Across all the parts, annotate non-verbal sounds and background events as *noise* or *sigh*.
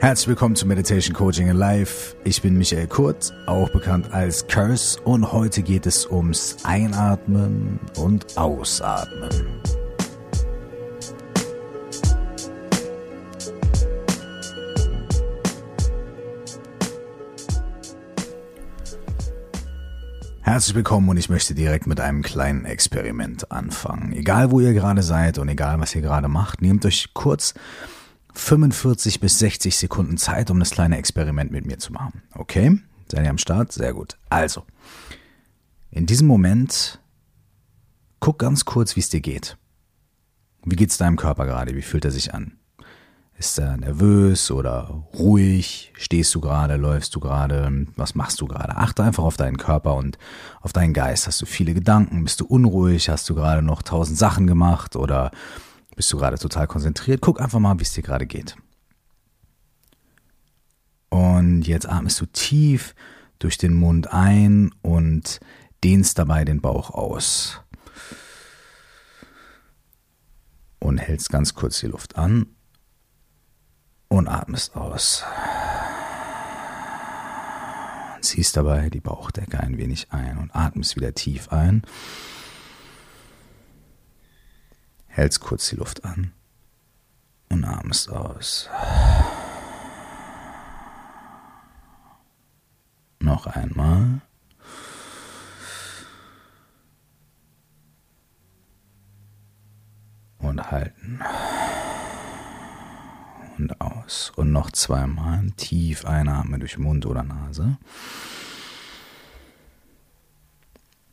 Herzlich willkommen zu Meditation Coaching in Life. Ich bin Michael Kurt, auch bekannt als Curse, und heute geht es ums Einatmen und Ausatmen. Herzlich willkommen und ich möchte direkt mit einem kleinen Experiment anfangen. Egal wo ihr gerade seid und egal was ihr gerade macht, nehmt euch kurz 45 bis 60 Sekunden Zeit, um das kleine Experiment mit mir zu machen. Okay? Seid ihr am Start? Sehr gut. Also, in diesem Moment, guck ganz kurz, wie es dir geht. Wie geht es deinem Körper gerade? Wie fühlt er sich an? Ist er nervös oder ruhig? Stehst du gerade? Läufst du gerade? Was machst du gerade? Achte einfach auf deinen Körper und auf deinen Geist. Hast du viele Gedanken? Bist du unruhig? Hast du gerade noch tausend Sachen gemacht? Oder bist du gerade total konzentriert? Guck einfach mal, wie es dir gerade geht. Und jetzt atmest du tief durch den Mund ein und dehnst dabei den Bauch aus. Und hältst ganz kurz die Luft an und atmest aus. Ziehst dabei die Bauchdecke ein wenig ein und atmest wieder tief ein hältst kurz die Luft an und atmest aus. Noch einmal. Und halten. Und aus. Und noch zweimal tief einatmen durch Mund oder Nase.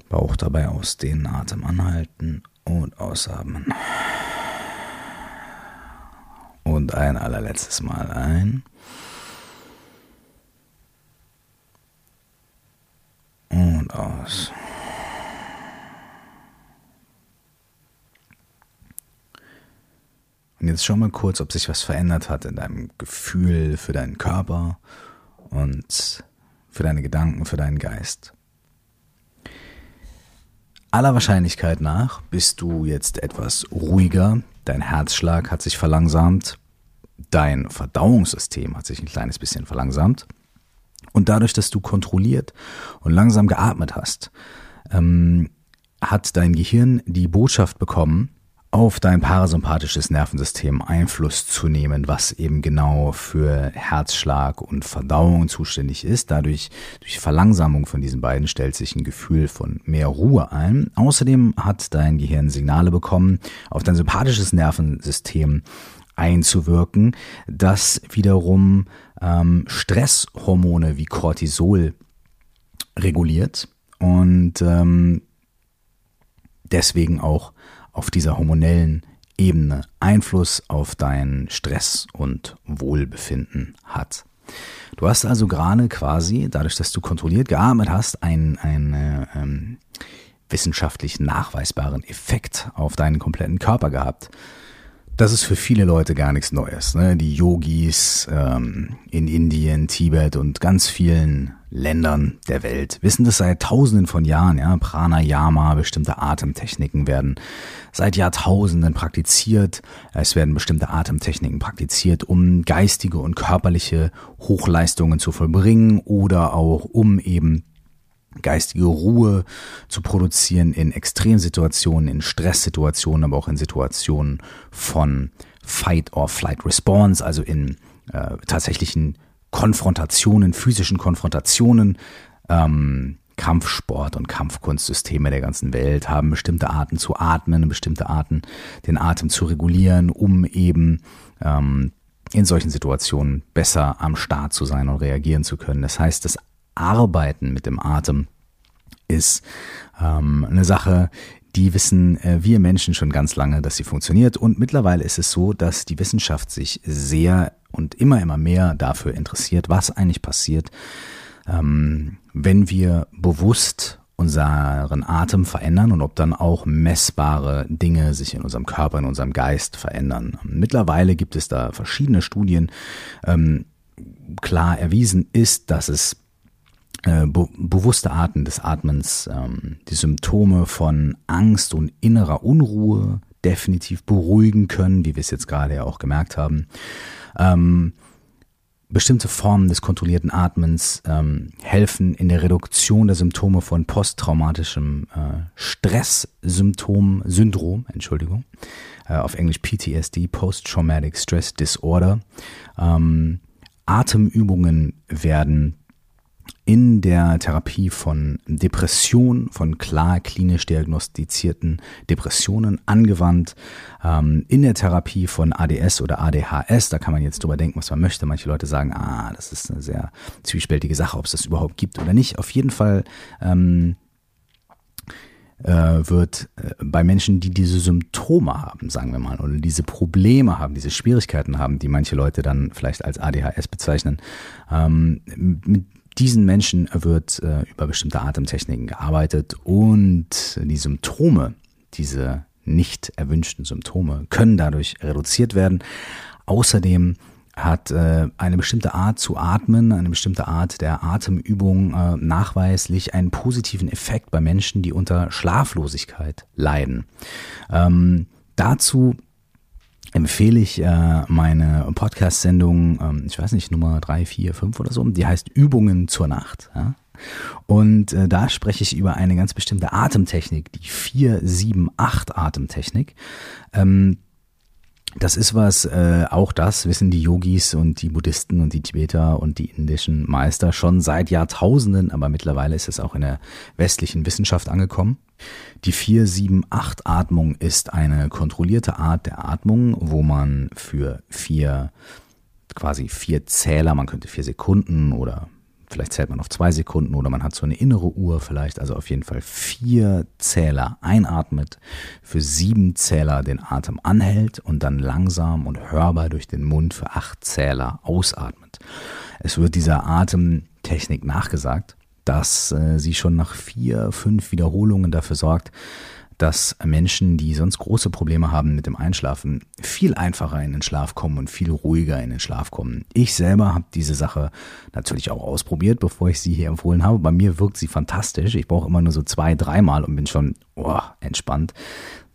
Bauch dabei ausdehnen, Atem anhalten und ausatmen. Und ein allerletztes Mal ein. Und aus. Und jetzt schau mal kurz, ob sich was verändert hat in deinem Gefühl für deinen Körper und für deine Gedanken, für deinen Geist aller Wahrscheinlichkeit nach bist du jetzt etwas ruhiger, dein Herzschlag hat sich verlangsamt, dein Verdauungssystem hat sich ein kleines bisschen verlangsamt. Und dadurch, dass du kontrolliert und langsam geatmet hast, ähm, hat dein Gehirn die Botschaft bekommen, auf dein parasympathisches Nervensystem Einfluss zu nehmen, was eben genau für Herzschlag und Verdauung zuständig ist. Dadurch, durch Verlangsamung von diesen beiden stellt sich ein Gefühl von mehr Ruhe ein. Außerdem hat dein Gehirn Signale bekommen, auf dein sympathisches Nervensystem einzuwirken, das wiederum ähm, Stresshormone wie Cortisol reguliert und ähm, deswegen auch auf dieser hormonellen Ebene Einfluss auf dein Stress und Wohlbefinden hat. Du hast also gerade quasi, dadurch, dass du kontrolliert geatmet hast, einen, einen äh, ähm, wissenschaftlich nachweisbaren Effekt auf deinen kompletten Körper gehabt. Das ist für viele Leute gar nichts Neues. Ne? Die Yogis ähm, in Indien, Tibet und ganz vielen Ländern der Welt wissen das seit Tausenden von Jahren. Ja? Pranayama, bestimmte Atemtechniken werden seit Jahrtausenden praktiziert. Es werden bestimmte Atemtechniken praktiziert, um geistige und körperliche Hochleistungen zu vollbringen oder auch um eben geistige Ruhe zu produzieren in Extremsituationen, in Stresssituationen, aber auch in Situationen von Fight or Flight Response, also in äh, tatsächlichen Konfrontationen, physischen Konfrontationen. Ähm, Kampfsport und Kampfkunstsysteme der ganzen Welt haben bestimmte Arten zu atmen, bestimmte Arten den Atem zu regulieren, um eben ähm, in solchen Situationen besser am Start zu sein und reagieren zu können. Das heißt, das Arbeiten mit dem Atem ist ähm, eine Sache, die wissen äh, wir Menschen schon ganz lange, dass sie funktioniert. Und mittlerweile ist es so, dass die Wissenschaft sich sehr und immer, immer mehr dafür interessiert, was eigentlich passiert, ähm, wenn wir bewusst unseren Atem verändern und ob dann auch messbare Dinge sich in unserem Körper, in unserem Geist verändern. Mittlerweile gibt es da verschiedene Studien. Ähm, klar erwiesen ist, dass es äh, be bewusste Arten des Atmens ähm, die Symptome von Angst und innerer Unruhe definitiv beruhigen können, wie wir es jetzt gerade ja auch gemerkt haben. Ähm, Bestimmte Formen des kontrollierten Atmens ähm, helfen in der Reduktion der Symptome von posttraumatischem äh, Stresssymptom, Syndrom, Entschuldigung, äh, auf Englisch PTSD, Post-Traumatic Stress Disorder. Ähm, Atemübungen werden in der Therapie von Depression, von klar klinisch diagnostizierten Depressionen angewandt, ähm, in der Therapie von ADS oder ADHS, da kann man jetzt drüber denken, was man möchte. Manche Leute sagen, ah, das ist eine sehr zwiespältige Sache, ob es das überhaupt gibt oder nicht. Auf jeden Fall ähm, äh, wird äh, bei Menschen, die diese Symptome haben, sagen wir mal, oder diese Probleme haben, diese Schwierigkeiten haben, die manche Leute dann vielleicht als ADHS bezeichnen, ähm, mit diesen Menschen wird äh, über bestimmte Atemtechniken gearbeitet und die Symptome, diese nicht erwünschten Symptome, können dadurch reduziert werden. Außerdem hat äh, eine bestimmte Art zu atmen, eine bestimmte Art der Atemübung äh, nachweislich einen positiven Effekt bei Menschen, die unter Schlaflosigkeit leiden. Ähm, dazu empfehle ich äh, meine Podcast-Sendung, ähm, ich weiß nicht, Nummer drei, vier, fünf oder so, die heißt Übungen zur Nacht. Ja? Und äh, da spreche ich über eine ganz bestimmte Atemtechnik, die 4-7-8 Atemtechnik. Ähm, das ist was, äh, auch das wissen die Yogis und die Buddhisten und die Tibeter und die indischen Meister schon seit Jahrtausenden, aber mittlerweile ist es auch in der westlichen Wissenschaft angekommen. Die 4-7-8-Atmung ist eine kontrollierte Art der Atmung, wo man für vier, quasi vier Zähler, man könnte vier Sekunden oder Vielleicht zählt man auf zwei Sekunden oder man hat so eine innere Uhr vielleicht. Also auf jeden Fall vier Zähler einatmet, für sieben Zähler den Atem anhält und dann langsam und hörbar durch den Mund für acht Zähler ausatmet. Es wird dieser Atemtechnik nachgesagt, dass äh, sie schon nach vier, fünf Wiederholungen dafür sorgt, dass Menschen, die sonst große Probleme haben mit dem Einschlafen, viel einfacher in den Schlaf kommen und viel ruhiger in den Schlaf kommen. Ich selber habe diese Sache natürlich auch ausprobiert, bevor ich sie hier empfohlen habe. Bei mir wirkt sie fantastisch. Ich brauche immer nur so zwei, dreimal und bin schon oh, entspannt.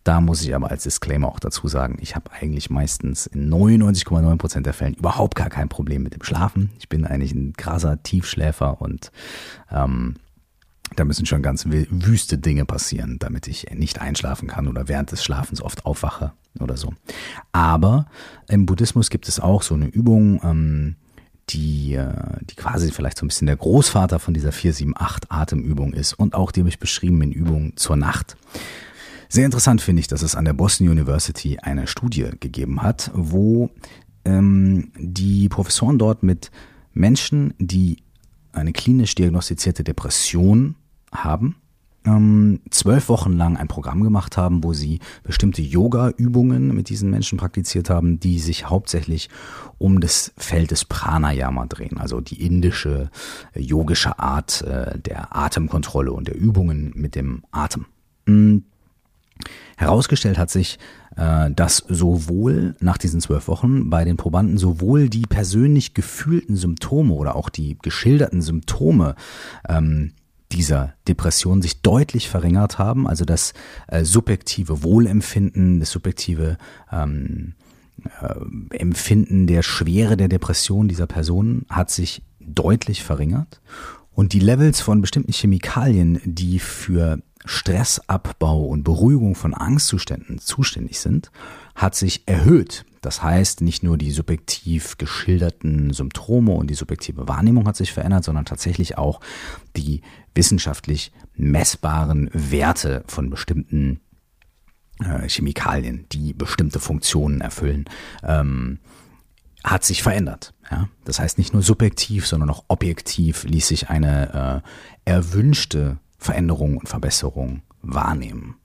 Da muss ich aber als Disclaimer auch dazu sagen, ich habe eigentlich meistens in 99,9% der Fällen überhaupt gar kein Problem mit dem Schlafen. Ich bin eigentlich ein krasser Tiefschläfer und ähm, da müssen schon ganz wüste Dinge passieren, damit ich nicht einschlafen kann oder während des Schlafens oft aufwache oder so. Aber im Buddhismus gibt es auch so eine Übung, ähm, die, äh, die quasi vielleicht so ein bisschen der Großvater von dieser 478 Atemübung ist und auch die beschrieben in Übungen zur Nacht. Sehr interessant finde ich, dass es an der Boston University eine Studie gegeben hat, wo ähm, die Professoren dort mit Menschen, die eine klinisch diagnostizierte Depression haben, ähm, zwölf Wochen lang ein Programm gemacht haben, wo sie bestimmte Yoga-Übungen mit diesen Menschen praktiziert haben, die sich hauptsächlich um das Feld des Pranayama drehen, also die indische äh, yogische Art äh, der Atemkontrolle und der Übungen mit dem Atem. Mhm. Herausgestellt hat sich, äh, dass sowohl nach diesen zwölf Wochen bei den Probanden sowohl die persönlich gefühlten Symptome oder auch die geschilderten Symptome ähm, dieser Depression sich deutlich verringert haben, also das äh, subjektive Wohlempfinden, das subjektive ähm, äh, Empfinden der Schwere der Depression dieser Person hat sich deutlich verringert. Und die Levels von bestimmten Chemikalien, die für Stressabbau und Beruhigung von Angstzuständen zuständig sind, hat sich erhöht. Das heißt, nicht nur die subjektiv geschilderten Symptome und die subjektive Wahrnehmung hat sich verändert, sondern tatsächlich auch die wissenschaftlich messbaren Werte von bestimmten äh, Chemikalien, die bestimmte Funktionen erfüllen, ähm, hat sich verändert. Ja? Das heißt, nicht nur subjektiv, sondern auch objektiv ließ sich eine äh, erwünschte Veränderung und Verbesserung wahrnehmen.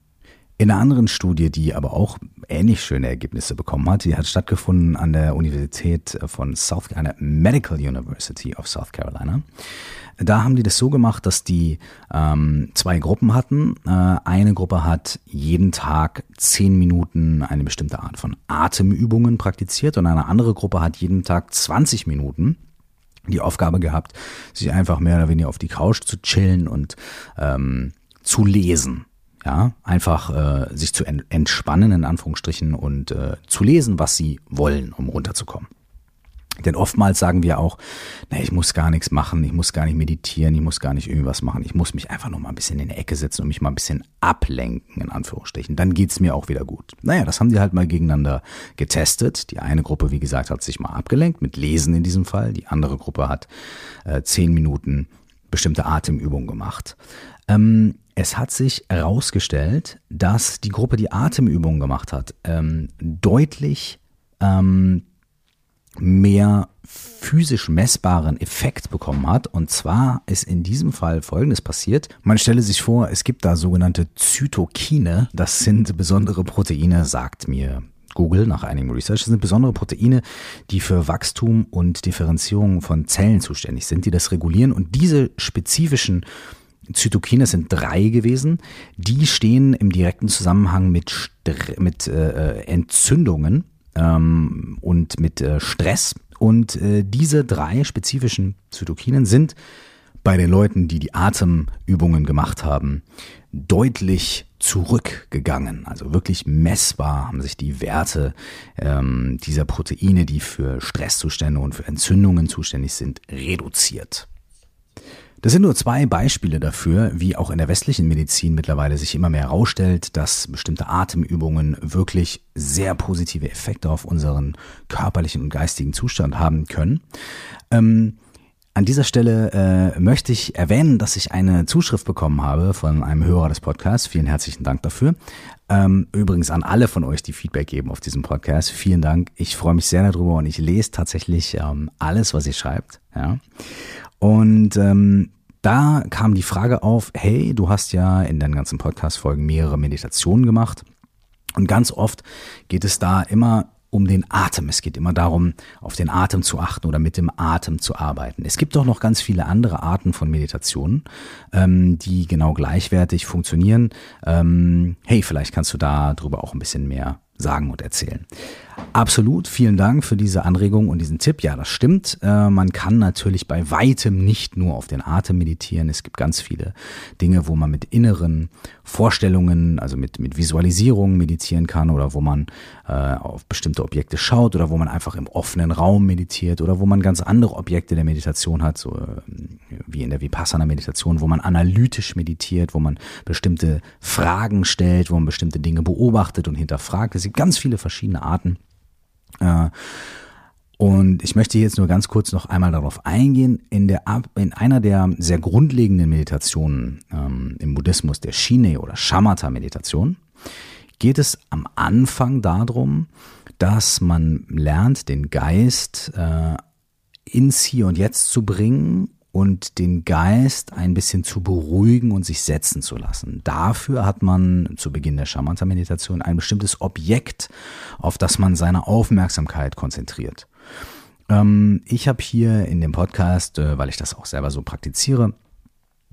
In einer anderen Studie, die aber auch ähnlich schöne Ergebnisse bekommen hat, die hat stattgefunden an der Universität von South Carolina, Medical University of South Carolina. Da haben die das so gemacht, dass die ähm, zwei Gruppen hatten. Äh, eine Gruppe hat jeden Tag zehn Minuten eine bestimmte Art von Atemübungen praktiziert und eine andere Gruppe hat jeden Tag 20 Minuten die Aufgabe gehabt, sich einfach mehr oder weniger auf die Couch zu chillen und ähm, zu lesen. Ja, einfach äh, sich zu entspannen, in Anführungsstrichen, und äh, zu lesen, was sie wollen, um runterzukommen. Denn oftmals sagen wir auch, na, ich muss gar nichts machen, ich muss gar nicht meditieren, ich muss gar nicht irgendwas machen, ich muss mich einfach nur mal ein bisschen in die Ecke setzen und mich mal ein bisschen ablenken, in Anführungsstrichen. Dann geht's mir auch wieder gut. Naja, das haben die halt mal gegeneinander getestet. Die eine Gruppe, wie gesagt, hat sich mal abgelenkt, mit Lesen in diesem Fall. Die andere Gruppe hat äh, zehn Minuten bestimmte Atemübungen gemacht. Ähm, es hat sich herausgestellt, dass die Gruppe, die Atemübungen gemacht hat, ähm, deutlich ähm, mehr physisch messbaren Effekt bekommen hat. Und zwar ist in diesem Fall Folgendes passiert. Man stelle sich vor, es gibt da sogenannte Zytokine. Das sind besondere Proteine, sagt mir Google nach einigem Research. Das sind besondere Proteine, die für Wachstum und Differenzierung von Zellen zuständig sind, die das regulieren. Und diese spezifischen Zytokine sind drei gewesen. Die stehen im direkten Zusammenhang mit, mit äh, Entzündungen ähm, und mit äh, Stress. Und äh, diese drei spezifischen Zytokinen sind bei den Leuten, die die Atemübungen gemacht haben, deutlich zurückgegangen. Also wirklich messbar haben sich die Werte ähm, dieser Proteine, die für Stresszustände und für Entzündungen zuständig sind, reduziert. Das sind nur zwei Beispiele dafür, wie auch in der westlichen Medizin mittlerweile sich immer mehr herausstellt, dass bestimmte Atemübungen wirklich sehr positive Effekte auf unseren körperlichen und geistigen Zustand haben können. Ähm, an dieser Stelle äh, möchte ich erwähnen, dass ich eine Zuschrift bekommen habe von einem Hörer des Podcasts. Vielen herzlichen Dank dafür. Ähm, übrigens an alle von euch, die Feedback geben auf diesem Podcast. Vielen Dank. Ich freue mich sehr darüber und ich lese tatsächlich ähm, alles, was ihr schreibt. Ja. Und ähm, da kam die Frage auf, hey, du hast ja in deinen ganzen Podcast-Folgen mehrere Meditationen gemacht. Und ganz oft geht es da immer um den Atem. Es geht immer darum, auf den Atem zu achten oder mit dem Atem zu arbeiten. Es gibt auch noch ganz viele andere Arten von Meditationen, ähm, die genau gleichwertig funktionieren. Ähm, hey, vielleicht kannst du da drüber auch ein bisschen mehr sagen und erzählen. Absolut, vielen Dank für diese Anregung und diesen Tipp. Ja, das stimmt. Äh, man kann natürlich bei weitem nicht nur auf den Atem meditieren. Es gibt ganz viele Dinge, wo man mit inneren Vorstellungen, also mit, mit Visualisierungen meditieren kann oder wo man äh, auf bestimmte Objekte schaut oder wo man einfach im offenen Raum meditiert oder wo man ganz andere Objekte der Meditation hat, so äh, wie in der Vipassana-Meditation, wo man analytisch meditiert, wo man bestimmte Fragen stellt, wo man bestimmte Dinge beobachtet und hinterfragt. Es gibt ganz viele verschiedene Arten. Äh, und ich möchte jetzt nur ganz kurz noch einmal darauf eingehen. In, der, in einer der sehr grundlegenden Meditationen ähm, im Buddhismus, der Shine oder Shamatha-Meditation, geht es am Anfang darum, dass man lernt, den Geist äh, ins Hier und Jetzt zu bringen und den Geist ein bisschen zu beruhigen und sich setzen zu lassen. Dafür hat man zu Beginn der Shamatha-Meditation ein bestimmtes Objekt, auf das man seine Aufmerksamkeit konzentriert. Ähm, ich habe hier in dem Podcast, äh, weil ich das auch selber so praktiziere,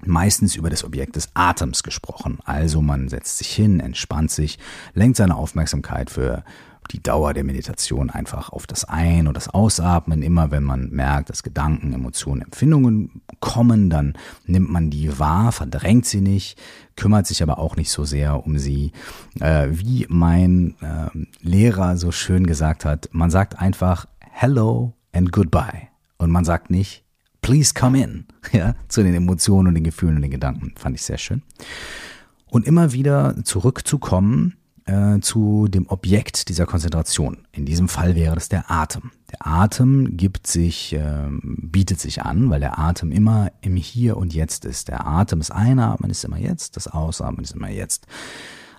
meistens über das Objekt des Atems gesprochen. Also man setzt sich hin, entspannt sich, lenkt seine Aufmerksamkeit für die Dauer der Meditation einfach auf das Ein- und das Ausatmen. Immer wenn man merkt, dass Gedanken, Emotionen, Empfindungen kommen, dann nimmt man die wahr, verdrängt sie nicht, kümmert sich aber auch nicht so sehr um sie. Äh, wie mein äh, Lehrer so schön gesagt hat, man sagt einfach Hello and Goodbye. Und man sagt nicht Please come in, *laughs* ja, zu den Emotionen und den Gefühlen und den Gedanken. Fand ich sehr schön. Und immer wieder zurückzukommen äh, zu dem Objekt dieser Konzentration. In diesem Fall wäre das der Atem. Der Atem gibt sich, äh, bietet sich an, weil der Atem immer im Hier und Jetzt ist. Der Atem ist Einatmen ist immer jetzt, das Ausatmen ist immer jetzt.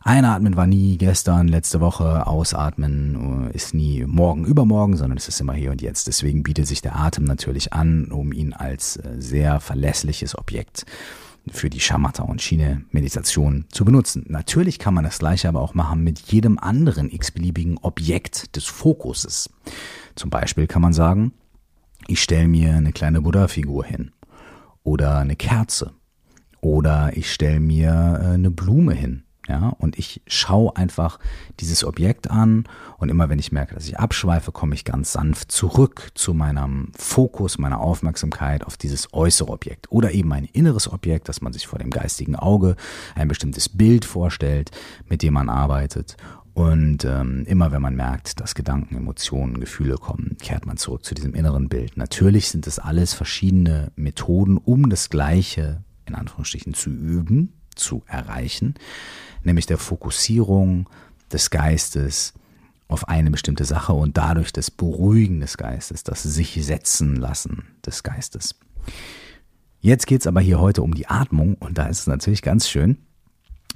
Einatmen war nie gestern, letzte Woche, ausatmen äh, ist nie morgen, übermorgen, sondern es ist immer hier und jetzt. Deswegen bietet sich der Atem natürlich an, um ihn als äh, sehr verlässliches Objekt für die Shamatha und Schiene Meditation zu benutzen. Natürlich kann man das gleiche aber auch machen mit jedem anderen x-beliebigen Objekt des Fokuses. Zum Beispiel kann man sagen, ich stelle mir eine kleine Buddha-Figur hin oder eine Kerze oder ich stelle mir äh, eine Blume hin ja, und ich schaue einfach dieses Objekt an und immer wenn ich merke, dass ich abschweife, komme ich ganz sanft zurück zu meinem Fokus, meiner Aufmerksamkeit auf dieses äußere Objekt oder eben ein inneres Objekt, dass man sich vor dem geistigen Auge ein bestimmtes Bild vorstellt, mit dem man arbeitet Und ähm, immer wenn man merkt, dass Gedanken, Emotionen, Gefühle kommen, kehrt man zurück zu diesem inneren Bild. Natürlich sind es alles verschiedene Methoden, um das Gleiche in Anführungsstrichen zu üben, zu erreichen, nämlich der Fokussierung des Geistes auf eine bestimmte Sache und dadurch das Beruhigen des Geistes, das sich setzen lassen des Geistes. Jetzt geht's aber hier heute um die Atmung und da ist es natürlich ganz schön,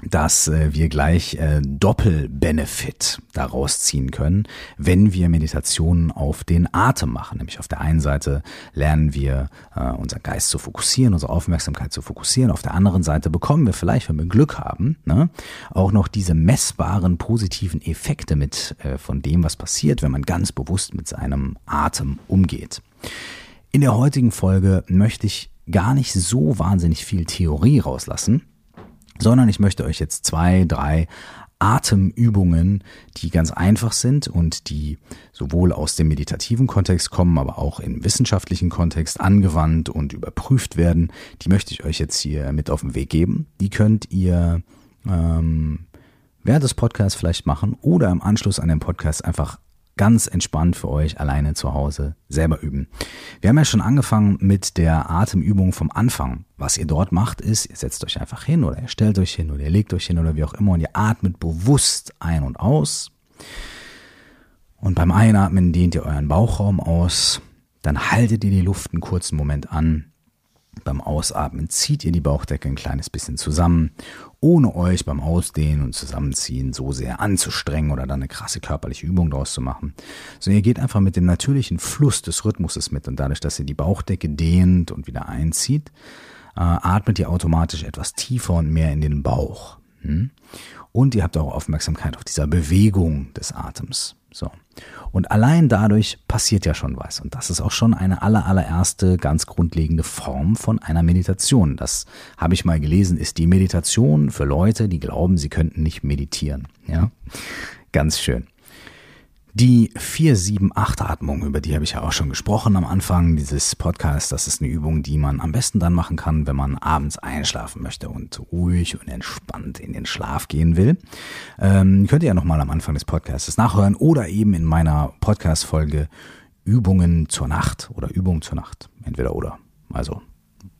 dass äh, wir gleich äh, Doppelbenefit daraus ziehen können, wenn wir Meditationen auf den Atem machen. Nämlich auf der einen Seite lernen wir äh, unseren Geist zu fokussieren, unsere Aufmerksamkeit zu fokussieren. Auf der anderen Seite bekommen wir vielleicht, wenn wir Glück haben, ne, auch noch diese messbaren positiven Effekte mit äh, von dem, was passiert, wenn man ganz bewusst mit seinem Atem umgeht. In der heutigen Folge möchte ich gar nicht so wahnsinnig viel Theorie rauslassen, sondern ich möchte euch jetzt zwei, drei Atemübungen, die ganz einfach sind und die sowohl aus dem meditativen Kontext kommen, aber auch im wissenschaftlichen Kontext angewandt und überprüft werden, die möchte ich euch jetzt hier mit auf den Weg geben. Die könnt ihr ähm, während des Podcasts vielleicht machen oder im Anschluss an den Podcast einfach ganz entspannt für euch alleine zu Hause selber üben. Wir haben ja schon angefangen mit der Atemübung vom Anfang. Was ihr dort macht, ist, ihr setzt euch einfach hin oder ihr stellt euch hin oder ihr legt euch hin oder wie auch immer und ihr atmet bewusst ein und aus. Und beim Einatmen dehnt ihr euren Bauchraum aus. Dann haltet ihr die Luft einen kurzen Moment an beim Ausatmen zieht ihr die Bauchdecke ein kleines bisschen zusammen, ohne euch beim Ausdehnen und Zusammenziehen so sehr anzustrengen oder dann eine krasse körperliche Übung draus zu machen. So, ihr geht einfach mit dem natürlichen Fluss des Rhythmuses mit und dadurch, dass ihr die Bauchdecke dehnt und wieder einzieht, äh, atmet ihr automatisch etwas tiefer und mehr in den Bauch. Hm? Und ihr habt auch Aufmerksamkeit auf dieser Bewegung des Atems. So. Und allein dadurch passiert ja schon was. Und das ist auch schon eine aller, allererste ganz grundlegende Form von einer Meditation. Das habe ich mal gelesen, ist die Meditation für Leute, die glauben, sie könnten nicht meditieren. Ja. Ganz schön. Die 4-7-8-Atmung, über die habe ich ja auch schon gesprochen am Anfang dieses Podcasts, das ist eine Übung, die man am besten dann machen kann, wenn man abends einschlafen möchte und ruhig und entspannt in den Schlaf gehen will. Ähm, könnt ihr ja nochmal am Anfang des Podcasts nachhören oder eben in meiner Podcast-Folge Übungen zur Nacht oder Übung zur Nacht. Entweder oder. Also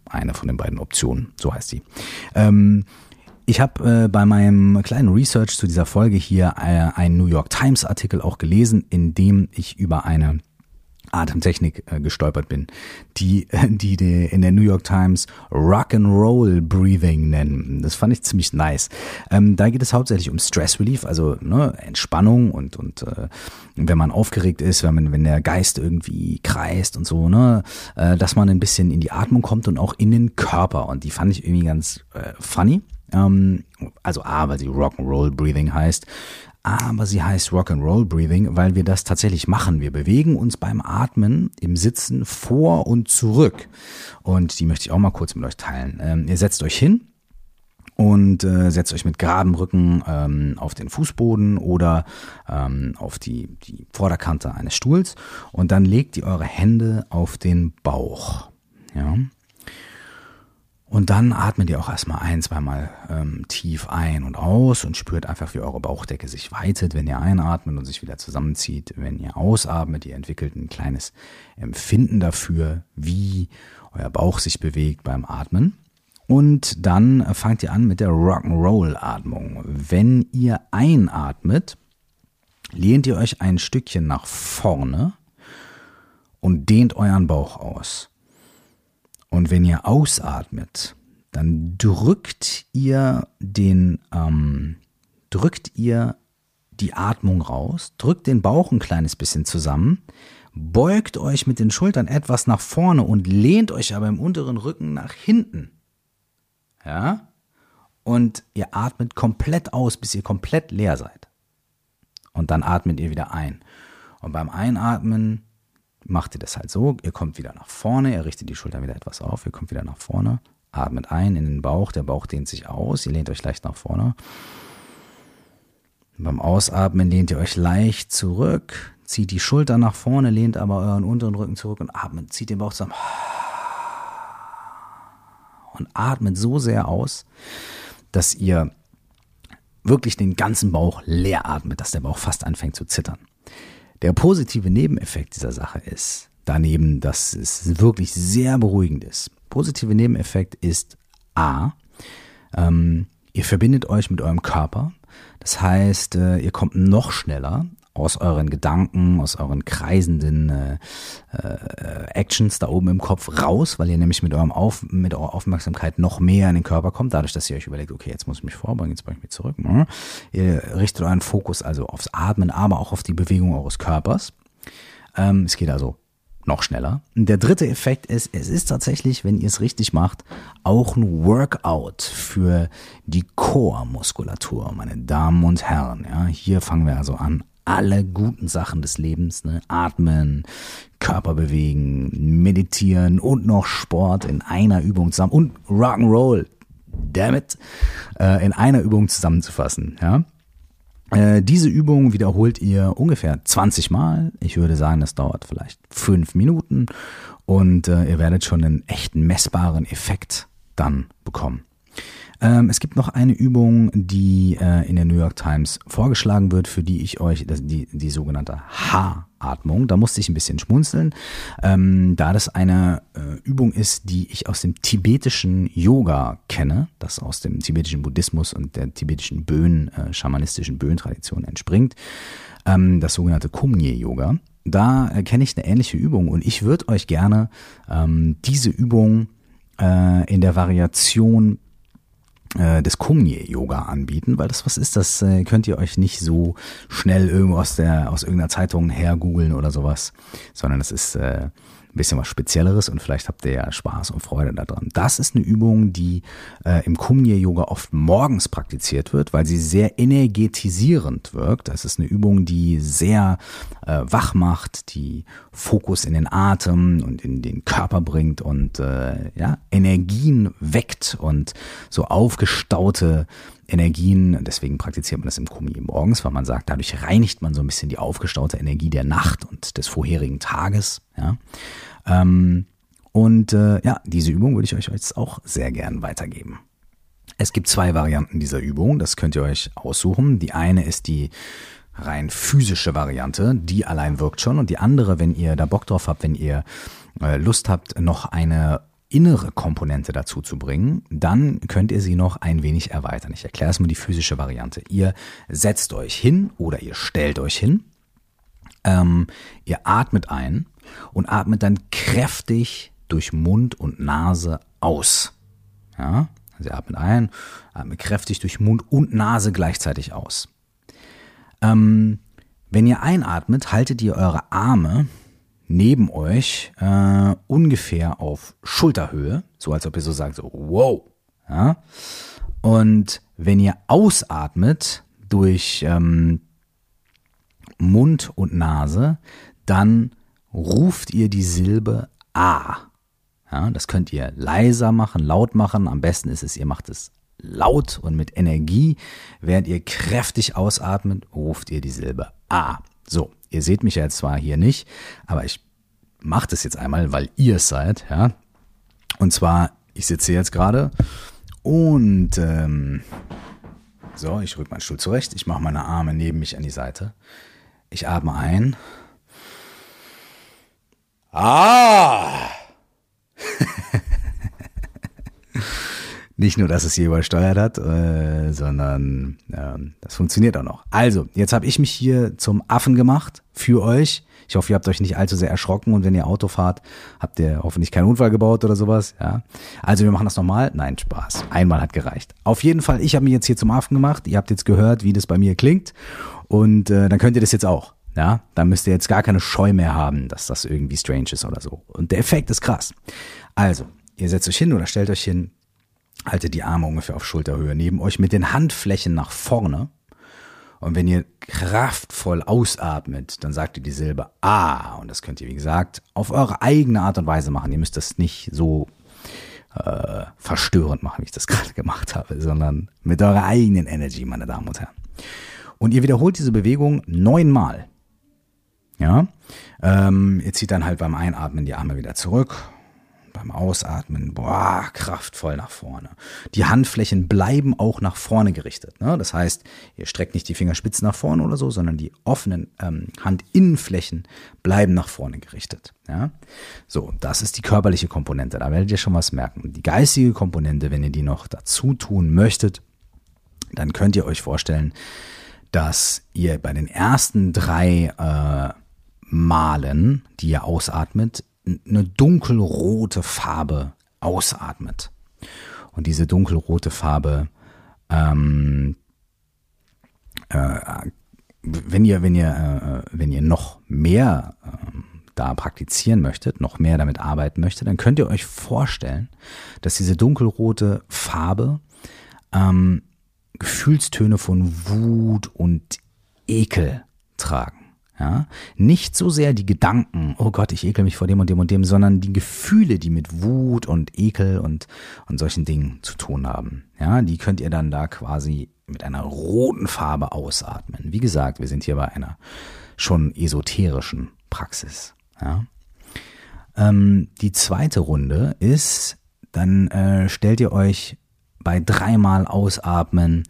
eine von den beiden Optionen, so heißt sie. Ähm, ich habe äh, bei meinem kleinen Research zu dieser Folge hier äh, einen New York Times Artikel auch gelesen, in dem ich über eine Atemtechnik äh, gestolpert bin, die, *laughs* die die in der New York Times Rock and Roll Breathing nennen. Das fand ich ziemlich nice. Ähm, da geht es hauptsächlich um Stress Relief, also ne, Entspannung und und äh, wenn man aufgeregt ist, wenn man wenn der Geist irgendwie kreist und so, ne, äh, dass man ein bisschen in die Atmung kommt und auch in den Körper. Und die fand ich irgendwie ganz äh, funny. Ähm, also A, weil sie Rock'n'Roll Breathing heißt, aber sie heißt Rock'n'Roll Breathing, weil wir das tatsächlich machen. Wir bewegen uns beim Atmen im Sitzen vor und zurück. Und die möchte ich auch mal kurz mit euch teilen. Ähm, ihr setzt euch hin und äh, setzt euch mit geradem Rücken ähm, auf den Fußboden oder ähm, auf die, die Vorderkante eines Stuhls und dann legt ihr eure Hände auf den Bauch. Ja. Und dann atmet ihr auch erstmal ein, zweimal ähm, tief ein und aus und spürt einfach, wie eure Bauchdecke sich weitet, wenn ihr einatmet und sich wieder zusammenzieht. Wenn ihr ausatmet, ihr entwickelt ein kleines Empfinden dafür, wie euer Bauch sich bewegt beim Atmen. Und dann fangt ihr an mit der Rock'n'Roll-Atmung. Wenn ihr einatmet, lehnt ihr euch ein Stückchen nach vorne und dehnt euren Bauch aus. Und wenn ihr ausatmet, dann drückt ihr den, ähm, drückt ihr die Atmung raus, drückt den Bauch ein kleines bisschen zusammen, beugt euch mit den Schultern etwas nach vorne und lehnt euch aber im unteren Rücken nach hinten. Ja? Und ihr atmet komplett aus, bis ihr komplett leer seid. Und dann atmet ihr wieder ein. Und beim Einatmen macht ihr das halt so, ihr kommt wieder nach vorne, ihr richtet die Schultern wieder etwas auf, ihr kommt wieder nach vorne, atmet ein in den Bauch, der Bauch dehnt sich aus, ihr lehnt euch leicht nach vorne. Beim Ausatmen lehnt ihr euch leicht zurück, zieht die Schultern nach vorne, lehnt aber euren unteren Rücken zurück und atmet, zieht den Bauch zusammen. Und atmet so sehr aus, dass ihr wirklich den ganzen Bauch leer atmet, dass der Bauch fast anfängt zu zittern. Der positive Nebeneffekt dieser Sache ist, daneben, dass es wirklich sehr beruhigend ist. Positive Nebeneffekt ist A, ähm, ihr verbindet euch mit eurem Körper. Das heißt, äh, ihr kommt noch schneller aus euren Gedanken, aus euren kreisenden äh, äh, Actions da oben im Kopf raus, weil ihr nämlich mit eurem Auf, mit eurer Aufmerksamkeit noch mehr in den Körper kommt, dadurch, dass ihr euch überlegt, okay, jetzt muss ich mich vorbringen, jetzt bringe ich mich zurück. Ne? Ihr richtet euren Fokus also aufs Atmen, aber auch auf die Bewegung eures Körpers. Ähm, es geht also noch schneller. Der dritte Effekt ist, es ist tatsächlich, wenn ihr es richtig macht, auch ein Workout für die Core-Muskulatur, meine Damen und Herren. Ja, hier fangen wir also an, alle guten Sachen des Lebens, ne? Atmen, Körper bewegen, meditieren und noch Sport in einer Übung zusammen und Rock'n'Roll, damn it, äh, in einer Übung zusammenzufassen, ja. Äh, diese Übung wiederholt ihr ungefähr 20 Mal. Ich würde sagen, das dauert vielleicht fünf Minuten und äh, ihr werdet schon einen echten messbaren Effekt dann bekommen. Ähm, es gibt noch eine Übung, die äh, in der New York Times vorgeschlagen wird, für die ich euch, das, die, die sogenannte H-Atmung, da musste ich ein bisschen schmunzeln, ähm, da das eine äh, Übung ist, die ich aus dem tibetischen Yoga kenne, das aus dem tibetischen Buddhismus und der tibetischen Böen, äh, schamanistischen Böen-Tradition entspringt, ähm, das sogenannte Kumye-Yoga. Da äh, kenne ich eine ähnliche Übung und ich würde euch gerne ähm, diese Übung äh, in der Variation des Kumye-Yoga anbieten, weil das was ist, das äh, könnt ihr euch nicht so schnell irgendwo aus der aus irgendeiner Zeitung her googeln oder sowas, sondern es ist äh, ein bisschen was Spezielleres und vielleicht habt ihr ja Spaß und Freude daran. Das ist eine Übung, die äh, im Kumye-Yoga oft morgens praktiziert wird, weil sie sehr energetisierend wirkt. Das ist eine Übung, die sehr äh, wach macht, die Fokus in den Atem und in den Körper bringt und äh, ja, Energien weckt und so aufgestaute Energien, deswegen praktiziert man das im Kumi morgens, weil man sagt, dadurch reinigt man so ein bisschen die aufgestaute Energie der Nacht und des vorherigen Tages. Ja. Ähm, und äh, ja, diese Übung würde ich euch jetzt auch sehr gern weitergeben. Es gibt zwei Varianten dieser Übung, das könnt ihr euch aussuchen. Die eine ist die rein physische Variante, die allein wirkt schon. Und die andere, wenn ihr da Bock drauf habt, wenn ihr äh, Lust habt, noch eine innere Komponente dazu zu bringen, dann könnt ihr sie noch ein wenig erweitern. Ich erkläre erstmal die physische Variante. Ihr setzt euch hin oder ihr stellt euch hin, ähm, ihr atmet ein und atmet dann kräftig durch Mund und Nase aus. Ja, also ihr atmet ein, atmet kräftig durch Mund und Nase gleichzeitig aus. Ähm, wenn ihr einatmet, haltet ihr eure Arme neben euch äh, ungefähr auf Schulterhöhe, so als ob ihr so sagt, so wow. Ja? Und wenn ihr ausatmet durch ähm, Mund und Nase, dann ruft ihr die Silbe A. Ja, das könnt ihr leiser machen, laut machen. Am besten ist es, ihr macht es laut und mit Energie. Während ihr kräftig ausatmet, ruft ihr die Silbe A. So, ihr seht mich ja jetzt zwar hier nicht, aber ich mache das jetzt einmal, weil ihr es seid, ja. Und zwar, ich sitze jetzt gerade und ähm, so, ich rück meinen Stuhl zurecht, ich mache meine Arme neben mich an die Seite. Ich atme ein. Ah! *laughs* Nicht nur, dass es hier übersteuert hat, äh, sondern äh, das funktioniert auch noch. Also, jetzt habe ich mich hier zum Affen gemacht für euch. Ich hoffe, ihr habt euch nicht allzu sehr erschrocken und wenn ihr Auto fahrt, habt ihr hoffentlich keinen Unfall gebaut oder sowas. Ja. Also wir machen das nochmal. Nein, Spaß. Einmal hat gereicht. Auf jeden Fall, ich habe mich jetzt hier zum Affen gemacht. Ihr habt jetzt gehört, wie das bei mir klingt. Und äh, dann könnt ihr das jetzt auch. Ja, da müsst ihr jetzt gar keine Scheu mehr haben, dass das irgendwie strange ist oder so. Und der Effekt ist krass. Also, ihr setzt euch hin oder stellt euch hin, haltet die Arme ungefähr auf Schulterhöhe neben euch mit den Handflächen nach vorne. Und wenn ihr kraftvoll ausatmet, dann sagt ihr die Silbe A. Und das könnt ihr, wie gesagt, auf eure eigene Art und Weise machen. Ihr müsst das nicht so äh, verstörend machen, wie ich das *laughs* gerade gemacht habe, sondern mit eurer eigenen Energy, meine Damen und Herren. Und ihr wiederholt diese Bewegung neunmal. Ja, ähm, ihr zieht dann halt beim Einatmen die Arme wieder zurück beim Ausatmen, boah, kraftvoll nach vorne. Die Handflächen bleiben auch nach vorne gerichtet. Ne? Das heißt, ihr streckt nicht die Fingerspitzen nach vorne oder so, sondern die offenen ähm, Handinnenflächen bleiben nach vorne gerichtet. Ja? So, das ist die körperliche Komponente. Da werdet ihr schon was merken. Die geistige Komponente, wenn ihr die noch dazu tun möchtet, dann könnt ihr euch vorstellen, dass ihr bei den ersten drei äh, Malen, die ihr ausatmet, eine dunkelrote Farbe ausatmet. Und diese dunkelrote Farbe, ähm, äh, wenn ihr, wenn ihr, äh, wenn ihr noch mehr äh, da praktizieren möchtet, noch mehr damit arbeiten möchtet, dann könnt ihr euch vorstellen, dass diese dunkelrote Farbe ähm, Gefühlstöne von Wut und Ekel tragen. Ja, nicht so sehr die Gedanken, oh Gott, ich ekel mich vor dem und dem und dem, sondern die Gefühle, die mit Wut und Ekel und, und solchen Dingen zu tun haben. Ja, die könnt ihr dann da quasi mit einer roten Farbe ausatmen. Wie gesagt, wir sind hier bei einer schon esoterischen Praxis. Ja. Ähm, die zweite Runde ist, dann äh, stellt ihr euch bei dreimal Ausatmen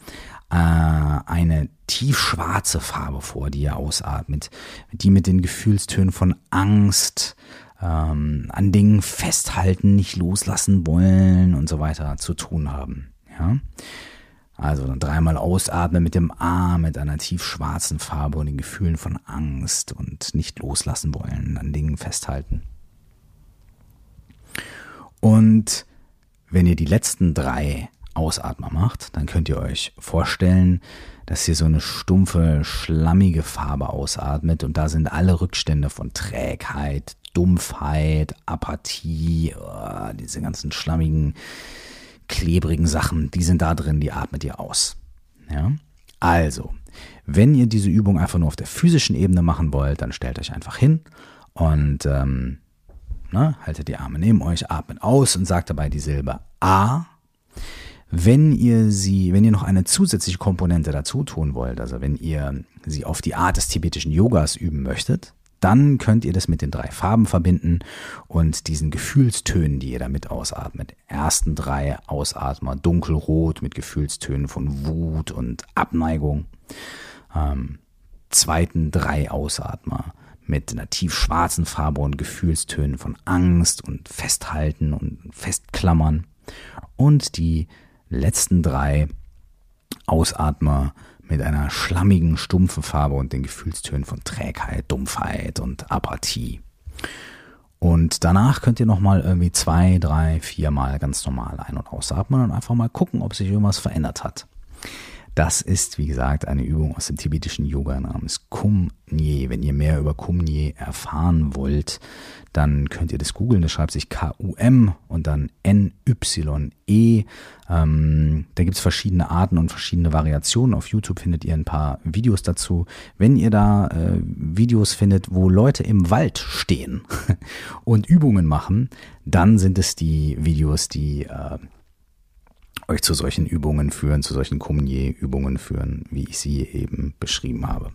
äh, eine tiefschwarze Farbe vor, die ihr ausatmet, die mit den Gefühlstönen von Angst, ähm, an Dingen festhalten, nicht loslassen wollen und so weiter zu tun haben. Ja? Also dann dreimal ausatmen mit dem A, mit einer tiefschwarzen Farbe und den Gefühlen von Angst und nicht loslassen wollen, an Dingen festhalten. Und wenn ihr die letzten drei Ausatmer macht, dann könnt ihr euch vorstellen, dass ihr so eine stumpfe, schlammige Farbe ausatmet und da sind alle Rückstände von Trägheit, Dumpfheit, Apathie, oh, diese ganzen schlammigen, klebrigen Sachen, die sind da drin, die atmet ihr aus. Ja? Also, wenn ihr diese Übung einfach nur auf der physischen Ebene machen wollt, dann stellt euch einfach hin und ähm, ne, haltet die Arme neben euch, atmet aus und sagt dabei die Silbe A wenn ihr sie, wenn ihr noch eine zusätzliche Komponente dazu tun wollt, also wenn ihr sie auf die Art des tibetischen Yogas üben möchtet, dann könnt ihr das mit den drei Farben verbinden und diesen Gefühlstönen, die ihr damit ausatmet. Ersten drei Ausatmer dunkelrot mit Gefühlstönen von Wut und Abneigung. Ähm, zweiten drei Ausatmer mit einer tiefschwarzen Farbe und Gefühlstönen von Angst und Festhalten und Festklammern. Und die letzten drei Ausatmer mit einer schlammigen, stumpfen Farbe und den Gefühlstönen von Trägheit, Dumpfheit und Apathie. Und danach könnt ihr nochmal irgendwie zwei, drei, vier Mal ganz normal ein- und ausatmen und einfach mal gucken, ob sich irgendwas verändert hat. Das ist, wie gesagt, eine Übung aus dem tibetischen Yoga namens Kumye. Wenn ihr mehr über Kumye erfahren wollt, dann könnt ihr das googeln. Das schreibt sich K-U-M und dann N-Y-E. Ähm, da gibt's verschiedene Arten und verschiedene Variationen. Auf YouTube findet ihr ein paar Videos dazu. Wenn ihr da äh, Videos findet, wo Leute im Wald stehen *laughs* und Übungen machen, dann sind es die Videos, die äh, euch zu solchen Übungen führen, zu solchen Communier-Übungen führen, wie ich sie eben beschrieben habe.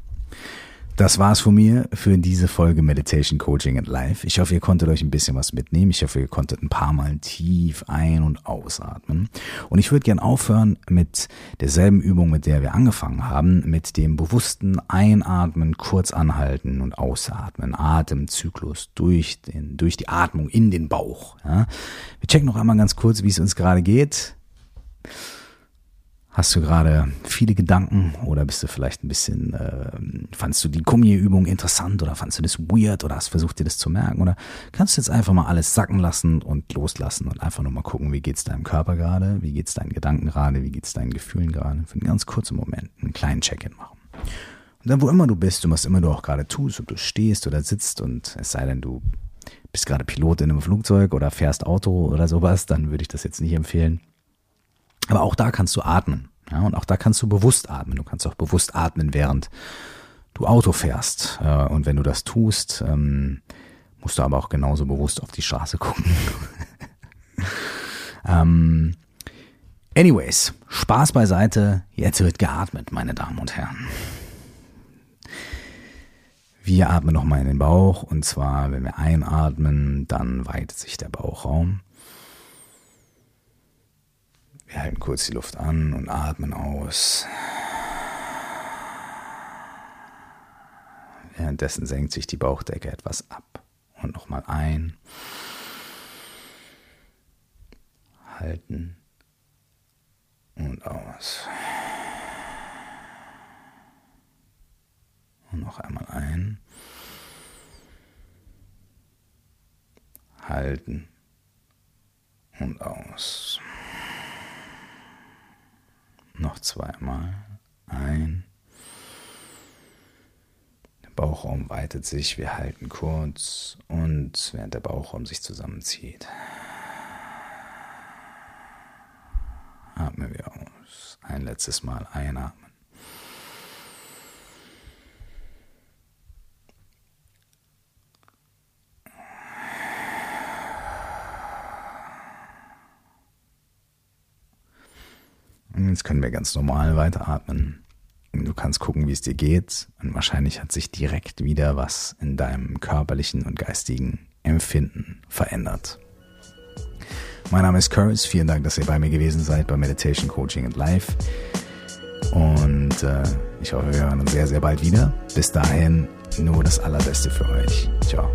Das war's von mir für diese Folge Meditation Coaching and Life. Ich hoffe, ihr konntet euch ein bisschen was mitnehmen. Ich hoffe, ihr konntet ein paar Mal tief ein- und ausatmen. Und ich würde gern aufhören mit derselben Übung, mit der wir angefangen haben, mit dem bewussten Einatmen, kurz anhalten und ausatmen. Atemzyklus durch den, durch die Atmung in den Bauch. Ja. Wir checken noch einmal ganz kurz, wie es uns gerade geht. Hast du gerade viele Gedanken oder bist du vielleicht ein bisschen, äh, fandst du die Gummiübung interessant oder fandst du das weird oder hast versucht dir das zu merken? Oder kannst du jetzt einfach mal alles sacken lassen und loslassen und einfach nur mal gucken, wie geht's deinem Körper gerade, wie geht's deinen Gedanken gerade, wie geht's deinen Gefühlen gerade, für einen ganz kurzen Moment einen kleinen Check-in machen. Und dann wo immer du bist und was immer du auch gerade tust, ob du stehst oder sitzt und es sei denn, du bist gerade Pilot in einem Flugzeug oder fährst Auto oder sowas, dann würde ich das jetzt nicht empfehlen aber auch da kannst du atmen. Ja, und auch da kannst du bewusst atmen. Du kannst auch bewusst atmen, während du Auto fährst. Äh, und wenn du das tust, ähm, musst du aber auch genauso bewusst auf die Straße *laughs* gucken. ähm, anyways, Spaß beiseite. Jetzt wird geatmet, meine Damen und Herren. Wir atmen nochmal in den Bauch und zwar, wenn wir einatmen, dann weitet sich der Bauchraum. Wir halten kurz die Luft an und atmen aus. Währenddessen senkt sich die Bauchdecke etwas ab. Und nochmal ein. Halten. Und aus. Und noch einmal ein. Halten. Und aus. Noch zweimal. Ein. Der Bauchraum weitet sich. Wir halten kurz. Und während der Bauchraum sich zusammenzieht. Atmen wir aus. Ein letztes Mal einatmen. Jetzt können wir ganz normal weiteratmen. Du kannst gucken, wie es dir geht. Und wahrscheinlich hat sich direkt wieder was in deinem körperlichen und geistigen Empfinden verändert. Mein Name ist Curtis. Vielen Dank, dass ihr bei mir gewesen seid bei Meditation Coaching and Life. Und äh, ich hoffe, wir hören uns sehr, sehr bald wieder. Bis dahin nur das Allerbeste für euch. Ciao.